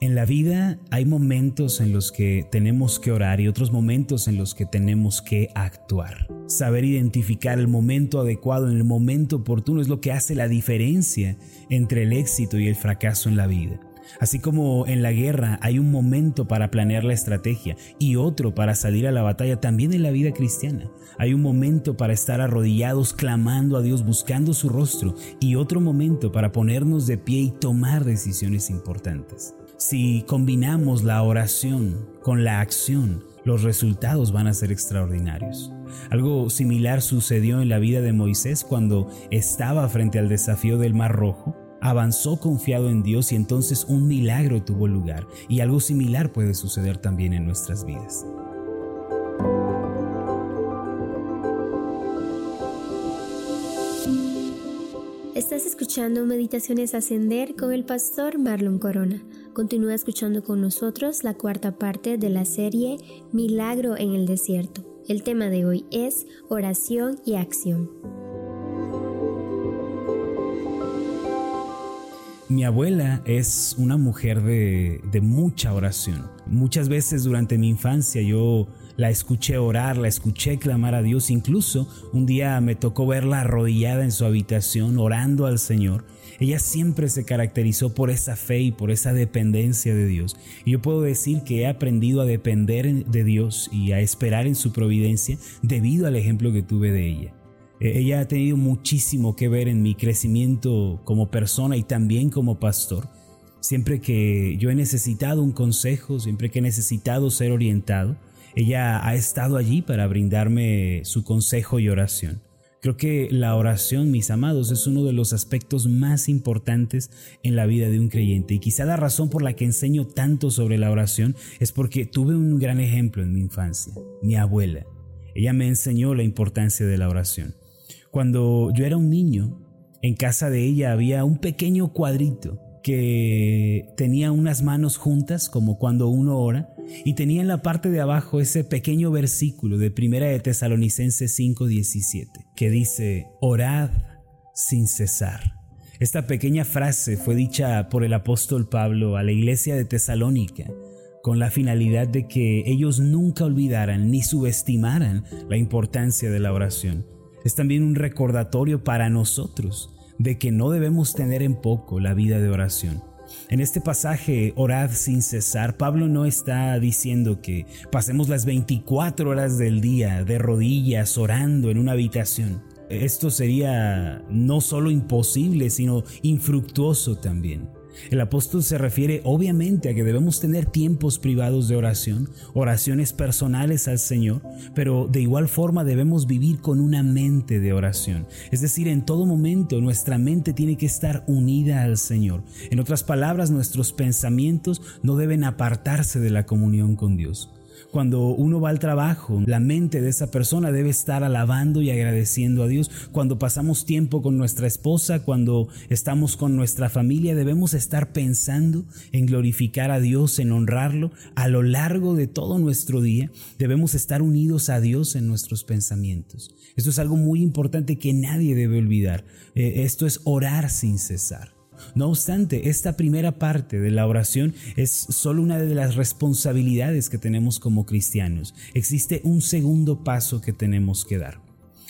En la vida hay momentos en los que tenemos que orar y otros momentos en los que tenemos que actuar. Saber identificar el momento adecuado en el momento oportuno es lo que hace la diferencia entre el éxito y el fracaso en la vida. Así como en la guerra hay un momento para planear la estrategia y otro para salir a la batalla, también en la vida cristiana hay un momento para estar arrodillados clamando a Dios, buscando su rostro y otro momento para ponernos de pie y tomar decisiones importantes. Si combinamos la oración con la acción, los resultados van a ser extraordinarios. Algo similar sucedió en la vida de Moisés cuando estaba frente al desafío del Mar Rojo avanzó confiado en Dios y entonces un milagro tuvo lugar. Y algo similar puede suceder también en nuestras vidas. Estás escuchando Meditaciones Ascender con el pastor Marlon Corona. Continúa escuchando con nosotros la cuarta parte de la serie Milagro en el Desierto. El tema de hoy es oración y acción. Mi abuela es una mujer de, mucha oración. Muchas veces durante mi infancia yo la escuché orar, la escuché clamar a Dios. Incluso un día me tocó verla arrodillada en su habitación orando al Señor. Ella siempre se caracterizó por esa fe y por esa dependencia de Dios. Y yo puedo decir que he aprendido a depender de Dios y a esperar en su providencia debido al ejemplo que tuve de ella. Eh, ella ha tenido muchísimo que ver en mi crecimiento como persona y también como pastor. Siempre que yo he necesitado un consejo, siempre que he necesitado ser orientado, ella ha estado allí para brindarme su consejo y oración. Creo que la oración, mis amados, es uno de los aspectos más importantes en la vida de un creyente. Y quizá la razón por la que enseño tanto sobre la oración es porque tuve un gran ejemplo en mi infancia, mi abuela. Ella me enseñó la importancia de la oración. Cuando yo era un niño, en casa de ella había un pequeño cuadrito que tenía unas manos juntas como cuando uno ora y tenía en la parte de abajo ese pequeño versículo de Primera de Tesalonicenses 5:17 que dice, orad sin cesar. Esta pequeña frase fue dicha por el apóstol Pablo a la iglesia de Tesalónica con la finalidad de que ellos nunca olvidaran ni subestimaran la importancia de la oración es también un recordatorio para nosotros de que no debemos tener en poco la vida de oración. En este pasaje, orad sin cesar, Pablo no está diciendo que pasemos las 24 horas del día de rodillas orando en una habitación. Esto sería no solo imposible, sino infructuoso también. El apóstol se refiere obviamente a que debemos tener tiempos privados de oración, oraciones personales al Señor, pero de igual forma debemos vivir con una mente de oración. Es decir, en todo momento nuestra mente tiene que estar unida al Señor. En otras palabras, nuestros pensamientos no deben apartarse de la comunión con Dios. Cuando uno va al trabajo, la mente de esa persona debe estar alabando y agradeciendo a Dios. Cuando pasamos tiempo con nuestra esposa, cuando estamos con nuestra familia, debemos estar pensando en glorificar a Dios, en honrarlo. A lo largo de todo nuestro día, debemos estar unidos a Dios en nuestros pensamientos. Esto es algo muy importante que nadie debe olvidar. Eh, esto es orar sin cesar. No obstante, esta primera parte de la oración es solo una de las responsabilidades que tenemos como cristianos. Existe un segundo paso que tenemos que dar.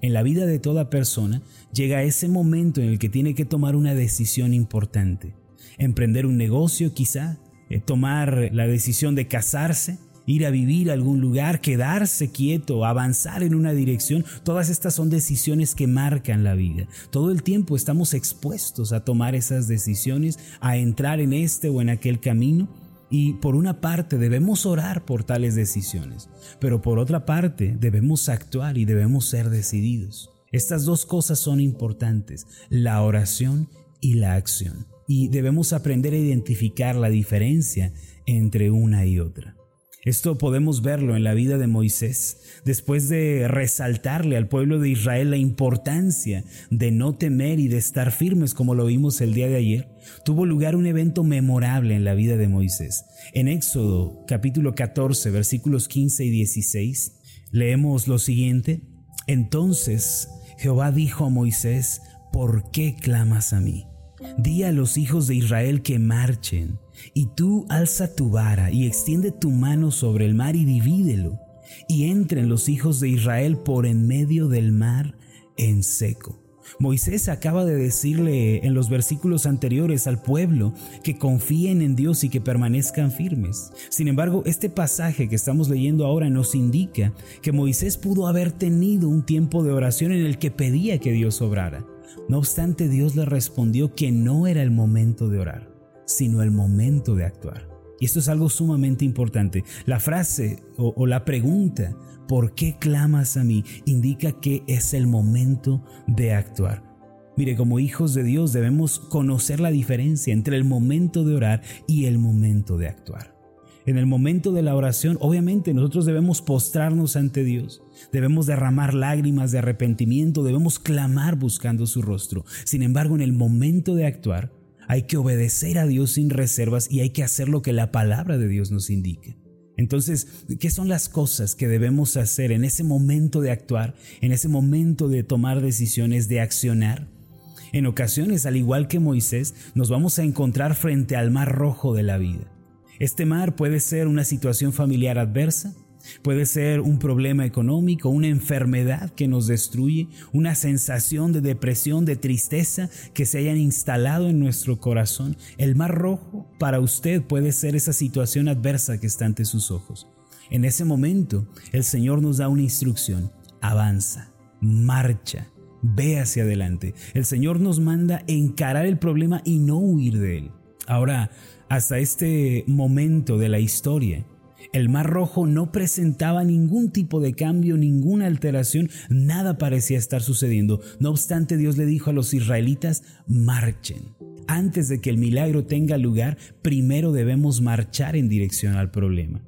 En la vida de toda persona llega ese momento en el que tiene que tomar una decisión importante. Emprender un negocio quizá, eh, tomar la decisión de casarse, ir a vivir a algún lugar, quedarse quieto, avanzar en una dirección, todas estas son decisiones que marcan la vida. Todo el tiempo estamos expuestos a tomar esas decisiones, a entrar en este o en aquel camino. Y por una parte debemos orar por tales decisiones, pero por otra parte debemos actuar y debemos ser decididos. Estas dos cosas son importantes, la oración y la acción. Y debemos aprender a identificar la diferencia entre una y otra. Esto podemos verlo en la vida de Moisés. Después de resaltarle al pueblo de Israel la importancia de no temer y de estar firmes como lo vimos el día de ayer, tuvo lugar un evento memorable en la vida de Moisés. En Éxodo capítulo 14 versículos 15 y 16 leemos lo siguiente. Entonces Jehová dijo a Moisés, ¿por qué clamas a mí? Di a los hijos de Israel que marchen, y tú alza tu vara y extiende tu mano sobre el mar y divídelo, y entren los hijos de Israel por en medio del mar en seco. Moisés acaba de decirle en los versículos anteriores al pueblo que confíen en Dios y que permanezcan firmes. Sin embargo, este pasaje que estamos leyendo ahora nos indica que Moisés pudo haber tenido un tiempo de oración en el que pedía que Dios obrara. No obstante, Dios le respondió que no era el momento de orar, sino el momento de actuar. Y esto es algo sumamente importante. La frase o, la pregunta, ¿por qué clamas a mí? indica que es el momento de actuar. Mire, como hijos de Dios debemos conocer la diferencia entre el momento de orar y el momento de actuar. En el momento de la oración, obviamente nosotros debemos postrarnos ante Dios, debemos derramar lágrimas de arrepentimiento, debemos clamar buscando su rostro. Sin embargo, en el momento de actuar, hay que obedecer a Dios sin reservas y hay que hacer lo que la palabra de Dios nos indica. Entonces, ¿qué son las cosas que debemos hacer en ese momento de actuar, en ese momento de tomar decisiones, de accionar? En ocasiones, al igual que Moisés, nos vamos a encontrar frente al mar rojo de la vida. Este mar puede ser una situación familiar adversa, puede ser un problema económico, una enfermedad que nos destruye, una sensación de depresión, de tristeza que se hayan instalado en nuestro corazón. El mar rojo para usted puede ser esa situación adversa que está ante sus ojos. En ese momento, el Señor nos da una instrucción. Avanza, marcha, ve hacia adelante. El Señor nos manda encarar el problema y no huir de él. Ahora, hasta este momento de la historia, el Mar Rojo no presentaba ningún tipo de cambio, ninguna alteración, nada parecía estar sucediendo. No obstante, Dios le dijo a los israelitas, marchen. Antes de que el milagro tenga lugar, primero debemos marchar en dirección al problema.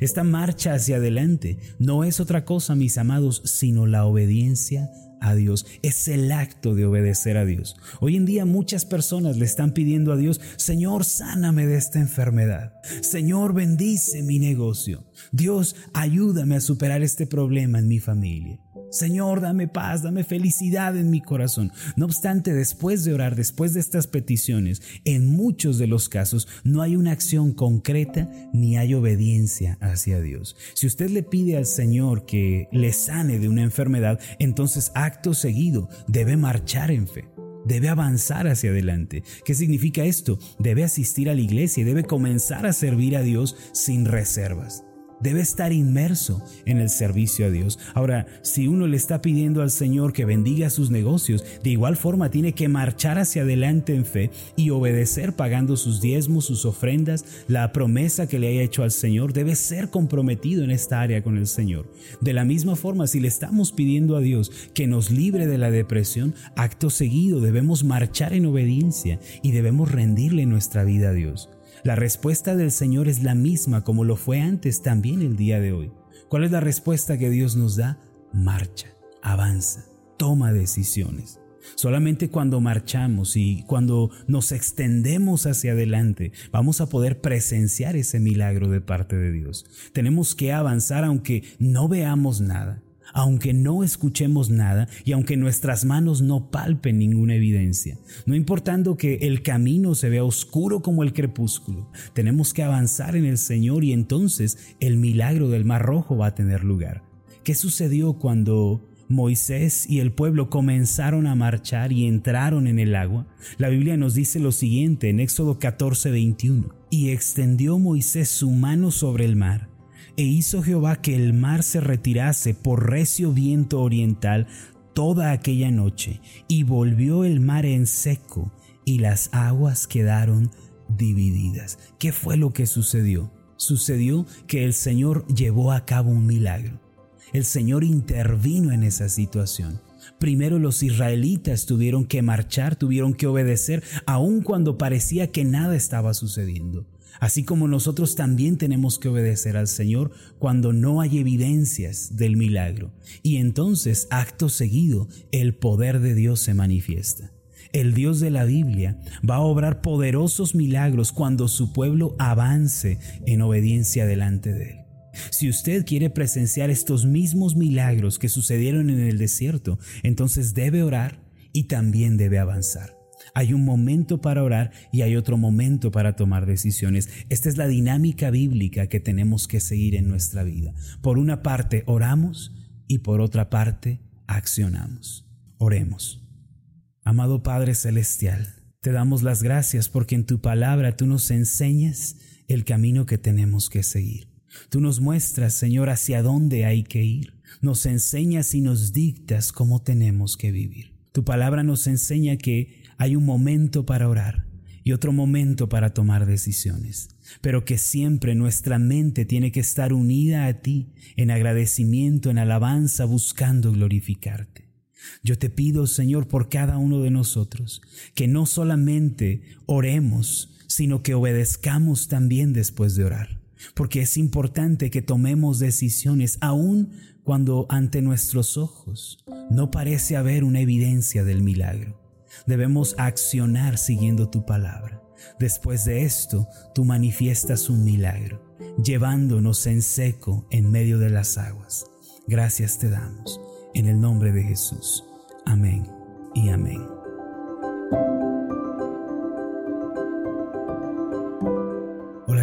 Esta marcha hacia adelante no es otra cosa, mis amados, sino la obediencia a Dios, es el acto de obedecer a Dios. Hoy en día muchas personas le están pidiendo a Dios, Señor, sáname de esta enfermedad. Señor, bendice mi negocio. Dios, ayúdame a superar este problema en mi familia. Señor, dame paz, dame felicidad en mi corazón. No obstante, después de orar, después de estas peticiones, en muchos de los casos no hay una acción concreta ni hay obediencia hacia Dios. Si usted le pide al Señor que le sane de una enfermedad, entonces acto seguido debe marchar en fe debe avanzar hacia adelante. ¿Qué significa esto? Debe asistir a la iglesia y debe comenzar a servir a Dios sin reservas debe estar inmerso en el servicio a Dios. Ahora, si uno le está pidiendo al Señor que bendiga sus negocios, de igual forma tiene que marchar hacia adelante en fe y obedecer pagando sus diezmos, sus ofrendas, la promesa que le haya hecho al Señor, debe ser comprometido en esta área con el Señor. De la misma forma, si le estamos pidiendo a Dios que nos libre de la depresión, acto seguido debemos marchar en obediencia y debemos rendirle nuestra vida a Dios. La respuesta del Señor es la misma como lo fue antes también el día de hoy. ¿Cuál es la respuesta que Dios nos da? Marcha, avanza, toma decisiones. Solamente cuando marchamos y cuando nos extendemos hacia adelante vamos a poder presenciar ese milagro de parte de Dios. Tenemos que avanzar aunque no veamos nada aunque no escuchemos nada y aunque nuestras manos no palpen ninguna evidencia. No importando que el camino se vea oscuro como el crepúsculo, tenemos que avanzar en el Señor y entonces el milagro del Mar Rojo va a tener lugar. ¿Qué sucedió cuando Moisés y el pueblo comenzaron a marchar y entraron en el agua, la Biblia nos dice lo siguiente en Éxodo 14, 21. Y extendió Moisés su mano sobre el mar, e hizo Jehová que el mar se retirase por recio viento oriental toda aquella noche, y volvió el mar en seco, y las aguas quedaron divididas. ¿Qué fue lo que sucedió? Sucedió que el Señor llevó a cabo un milagro. El Señor intervino en esa situación. Primero los israelitas tuvieron que marchar, tuvieron que obedecer, aun cuando parecía que nada estaba sucediendo. Así como nosotros también tenemos que obedecer al Señor cuando no hay evidencias del milagro. Y entonces, acto seguido, el poder de Dios se manifiesta. El Dios de la Biblia va a obrar poderosos milagros cuando su pueblo avance en obediencia delante de Él. Si usted quiere presenciar estos mismos milagros que sucedieron en el desierto, entonces debe orar y también debe avanzar. Hay un momento para orar y hay otro momento para tomar decisiones. Esta es la dinámica bíblica que tenemos que seguir en nuestra vida. Por una parte oramos y por otra parte accionamos. Oremos. Amado Padre Celestial, te damos las gracias porque en tu palabra tú nos enseñas el camino que tenemos que seguir. Tú nos muestras, Señor, hacia dónde hay que ir. Nos enseñas y nos dictas cómo tenemos que vivir. Tu palabra nos enseña que hay un momento para orar y otro momento para tomar decisiones, pero que siempre nuestra mente tiene que estar unida a ti en agradecimiento, en alabanza, buscando glorificarte. Yo te pido, Señor, por cada uno de nosotros, que no solamente oremos, sino que obedezcamos también después de orar, porque es importante que tomemos decisiones aun cuando ante nuestros ojos no parece haber una evidencia del milagro. Debemos accionar siguiendo tu palabra. Después de esto, tú manifiestas un milagro, llevándonos en seco en medio de las aguas. Gracias te damos, en el nombre de Jesús. Amén y amén.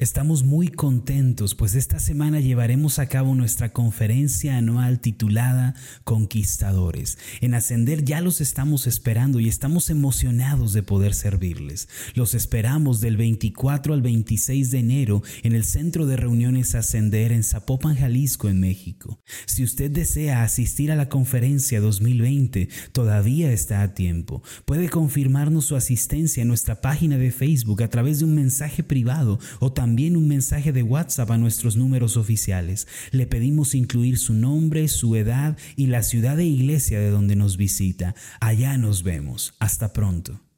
Estamos muy contentos, pues esta semana llevaremos a cabo nuestra conferencia anual titulada Conquistadores. En Ascender ya los estamos esperando y estamos emocionados de poder servirles. Los esperamos del 24 al 26 de enero en el Centro de Reuniones Ascender en Zapopan, Jalisco, en México. Si usted desea asistir a la conferencia 2020, todavía está a tiempo. Puede confirmarnos su asistencia en nuestra página de Facebook a través de un mensaje privado o también un mensaje de WhatsApp a nuestros números oficiales. Le pedimos incluir su nombre, su edad y la ciudad de iglesia de donde nos visita. Allá nos vemos. Hasta pronto.